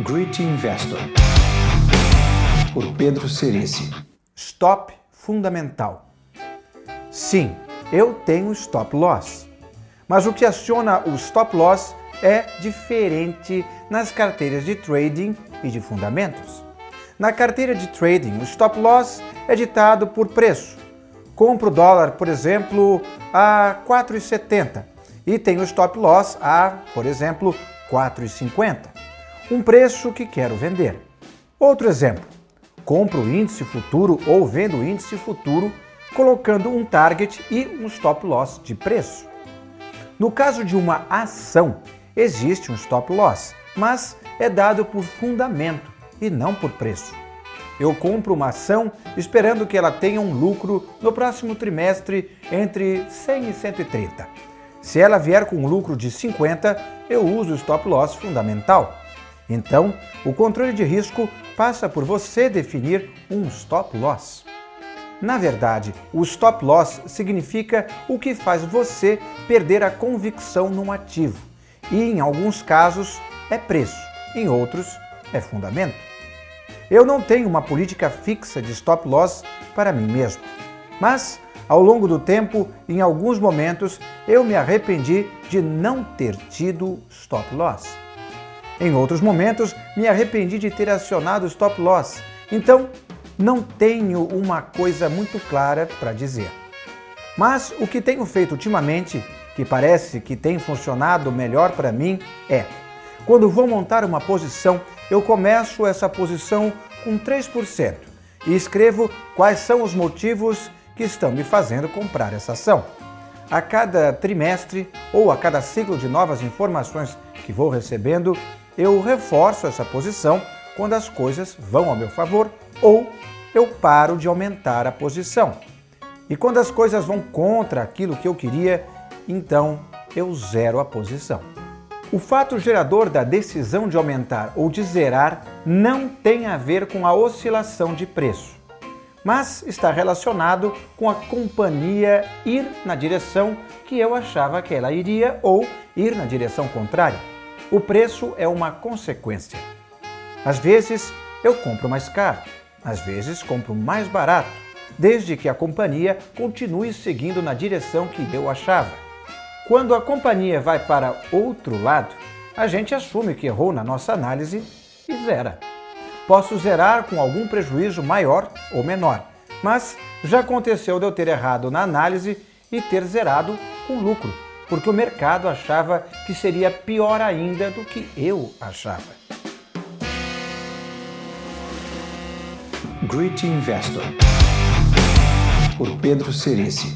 Great Investor, por Pedro Cerici. Stop fundamental. Sim, eu tenho stop loss. Mas o que aciona o stop loss é diferente nas carteiras de trading e de fundamentos. Na carteira de trading, o stop loss é ditado por preço. Compro o dólar, por exemplo, a 4,70 e tenho stop loss a, por exemplo, 4,50 um preço que quero vender. Outro exemplo: compro o índice futuro ou vendo o índice futuro colocando um target e um stop loss de preço. No caso de uma ação, existe um stop loss, mas é dado por fundamento e não por preço. Eu compro uma ação esperando que ela tenha um lucro no próximo trimestre entre 100 e 130. Se ela vier com um lucro de 50, eu uso o stop loss fundamental. Então, o controle de risco passa por você definir um stop loss. Na verdade, o stop loss significa o que faz você perder a convicção num ativo. E em alguns casos é preço, em outros é fundamento. Eu não tenho uma política fixa de stop loss para mim mesmo. Mas, ao longo do tempo, em alguns momentos, eu me arrependi de não ter tido stop loss. Em outros momentos, me arrependi de ter acionado stop loss. Então, não tenho uma coisa muito clara para dizer. Mas o que tenho feito ultimamente, que parece que tem funcionado melhor para mim, é: quando vou montar uma posição, eu começo essa posição com 3% e escrevo quais são os motivos que estão me fazendo comprar essa ação. A cada trimestre ou a cada ciclo de novas informações que vou recebendo, eu reforço essa posição quando as coisas vão ao meu favor ou eu paro de aumentar a posição. E quando as coisas vão contra aquilo que eu queria, então eu zero a posição. O fato gerador da decisão de aumentar ou de zerar não tem a ver com a oscilação de preço, mas está relacionado com a companhia ir na direção que eu achava que ela iria ou ir na direção contrária. O preço é uma consequência. Às vezes eu compro mais caro, às vezes compro mais barato, desde que a companhia continue seguindo na direção que eu achava. Quando a companhia vai para outro lado, a gente assume que errou na nossa análise e zera. Posso zerar com algum prejuízo maior ou menor, mas já aconteceu de eu ter errado na análise e ter zerado com lucro porque o mercado achava que seria pior ainda do que eu achava. Great Investor, por Pedro Cerici.